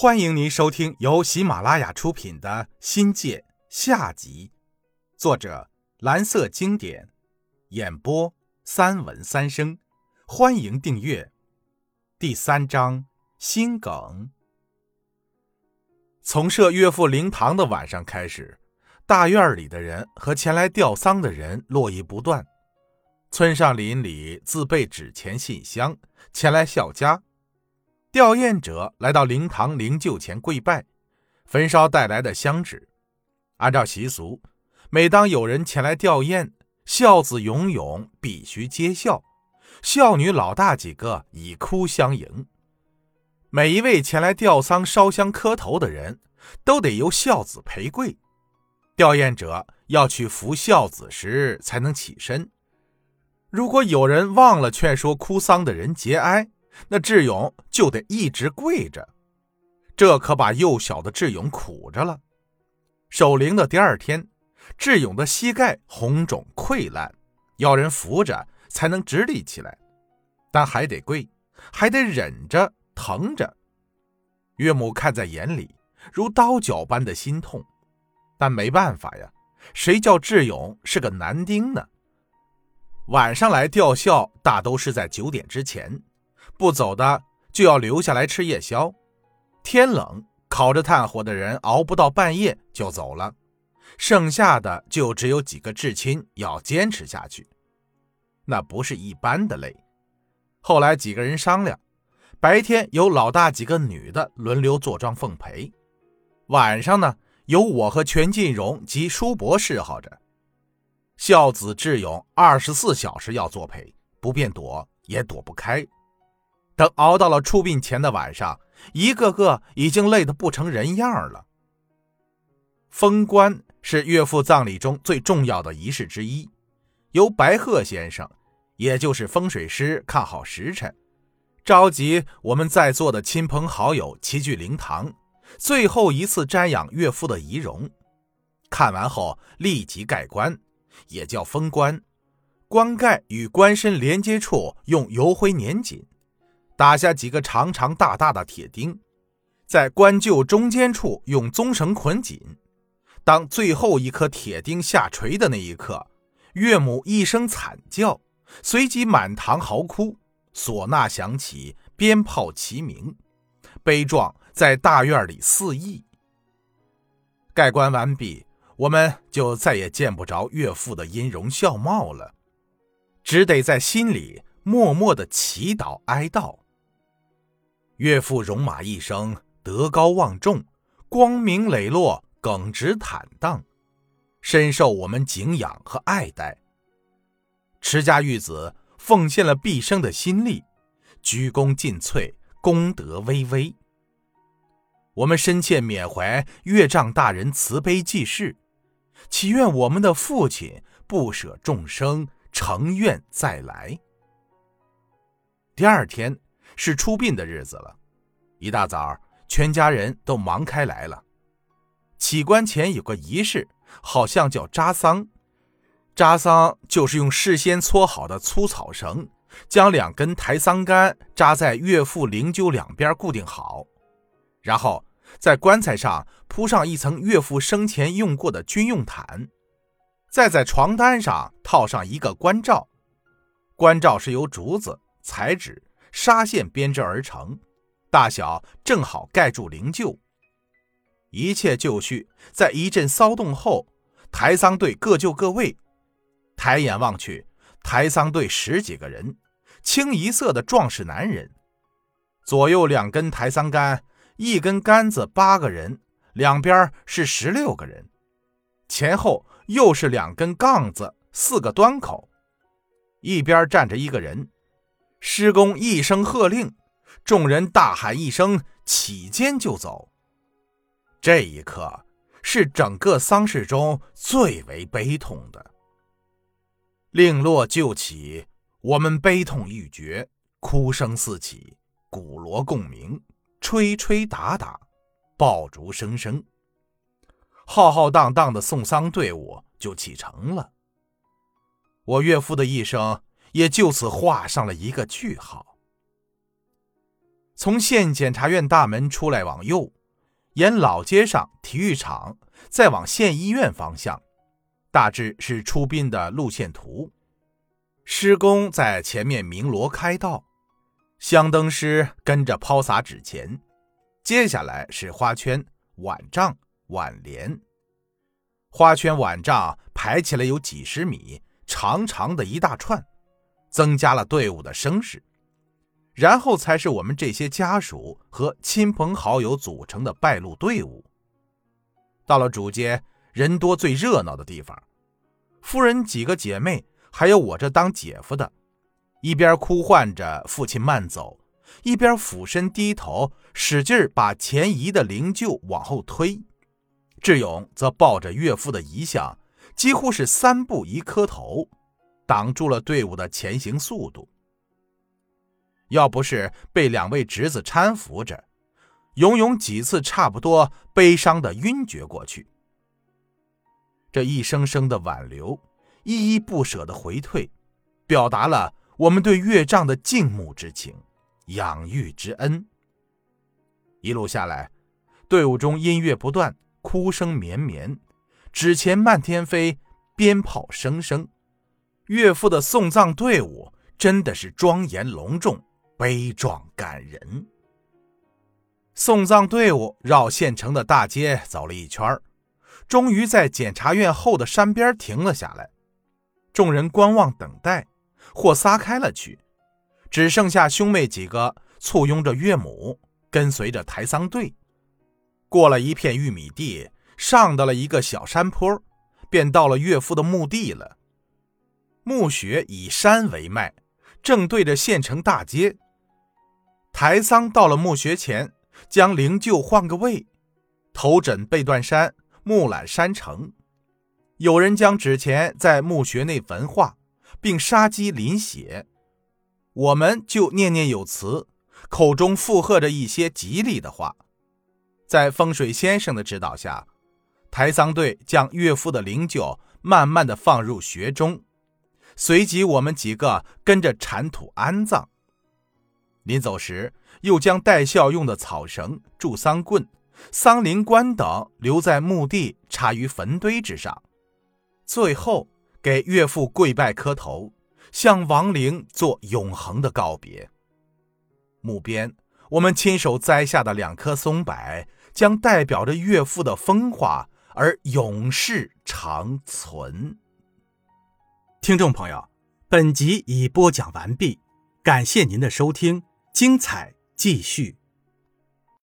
欢迎您收听由喜马拉雅出品的《新界》下集，作者蓝色经典，演播三文三生。欢迎订阅。第三章心梗。从设岳父灵堂的晚上开始，大院里的人和前来吊丧的人络绎不断。村上邻里自备纸钱信箱前来孝家，吊唁者来到灵堂灵柩前跪拜，焚烧带来的香纸。按照习俗，每当有人前来吊唁，孝子勇勇必须接孝，孝女老大几个以哭相迎。每一位前来吊丧烧香磕头的人，都得由孝子陪跪。吊唁者要去扶孝子时才能起身。如果有人忘了劝说哭丧的人节哀，那智勇就得一直跪着，这可把幼小的智勇苦着了。守灵的第二天，智勇的膝盖红肿溃烂，要人扶着才能直立起来，但还得跪，还得忍着疼着。岳母看在眼里，如刀绞般的心痛，但没办法呀，谁叫智勇是个男丁呢？晚上来吊孝，大都是在九点之前，不走的就要留下来吃夜宵。天冷，烤着炭火的人熬不到半夜就走了，剩下的就只有几个至亲要坚持下去。那不是一般的累。后来几个人商量，白天由老大几个女的轮流坐庄奉陪，晚上呢由我和全进荣及叔伯侍候着。孝子智勇二十四小时要作陪，不便躲也躲不开。等熬到了出殡前的晚上，一个个已经累得不成人样了。封棺是岳父葬礼中最重要的仪式之一，由白鹤先生，也就是风水师看好时辰，召集我们在座的亲朋好友齐聚灵堂，最后一次瞻仰岳父的遗容。看完后立即盖棺。也叫封棺，棺盖与棺身连接处用油灰粘紧，打下几个长长大大的铁钉，在棺柩中间处用棕绳捆紧。当最后一颗铁钉下垂的那一刻，岳母一声惨叫，随即满堂嚎哭，唢呐响起，鞭炮齐鸣，悲壮在大院里肆意。盖棺完毕。我们就再也见不着岳父的音容笑貌了，只得在心里默默的祈祷哀悼。岳父戎马一生，德高望重，光明磊落，耿直坦荡，深受我们敬仰和爱戴。持家育子，奉献了毕生的心力，鞠躬尽瘁，功德巍巍。我们深切缅怀岳丈大人慈悲济世。祈愿我们的父亲不舍众生，成愿再来。第二天是出殡的日子了，一大早，全家人都忙开来了。起棺前有个仪式，好像叫扎丧。扎丧就是用事先搓好的粗草绳，将两根抬丧杆扎在岳父灵柩两边固定好，然后。在棺材上铺上一层岳父生前用过的军用毯，再在床单上套上一个棺罩。棺罩是由竹子、彩纸、纱线编织而成，大小正好盖住灵柩。一切就绪，在一阵骚动后，抬丧队各就各位。抬眼望去，抬丧队十几个人，清一色的壮实男人，左右两根抬丧杆。一根杆子八个人，两边是十六个人，前后又是两根杠子，四个端口，一边站着一个人。施工一声喝令，众人大喊一声，起肩就走。这一刻是整个丧事中最为悲痛的。令落就起，我们悲痛欲绝，哭声四起，鼓锣共鸣。吹吹打打，爆竹声声，浩浩荡荡的送丧队伍就启程了。我岳父的一生也就此画上了一个句号。从县检察院大门出来往右，沿老街上体育场，再往县医院方向，大致是出殡的路线图。施工在前面鸣锣开道，香灯师跟着抛洒纸钱，接下来是花圈、碗帐、挽联。花圈、碗帐排起来有几十米，长长的一大串，增加了队伍的声势。然后才是我们这些家属和亲朋好友组成的败露队伍。到了主街，人多最热闹的地方，夫人几个姐妹，还有我这当姐夫的，一边哭唤着父亲慢走，一边俯身低头，使劲把前移的灵柩往后推。志勇则抱着岳父的遗像，几乎是三步一磕头，挡住了队伍的前行速度。要不是被两位侄子搀扶着，勇勇几次差不多悲伤的晕厥过去。这一声声的挽留，依依不舍的回退，表达了我们对岳丈的敬慕之情、养育之恩。一路下来，队伍中音乐不断，哭声绵绵，纸钱漫天飞，鞭炮声声。岳父的送葬队伍真的是庄严隆重。悲壮感人。送葬队伍绕县城的大街走了一圈终于在检察院后的山边停了下来。众人观望等待，或撒开了去，只剩下兄妹几个簇拥着岳母，跟随着抬丧队。过了一片玉米地，上到了一个小山坡，便到了岳父的墓地了。墓穴以山为脉，正对着县城大街。抬丧到了墓穴前，将灵柩换个位，头枕背断山，目览山城。有人将纸钱在墓穴内焚化，并杀鸡淋血。我们就念念有词，口中附和着一些吉利的话。在风水先生的指导下，抬丧队将岳父的灵柩慢慢的放入穴中，随即我们几个跟着铲土安葬。临走时，又将带孝用的草绳、祝丧棍、丧灵棺等留在墓地，插于坟堆之上。最后，给岳父跪拜磕头，向亡灵做永恒的告别。墓边，我们亲手栽下的两棵松柏，将代表着岳父的风华而永世长存。听众朋友，本集已播讲完毕，感谢您的收听。精彩继续。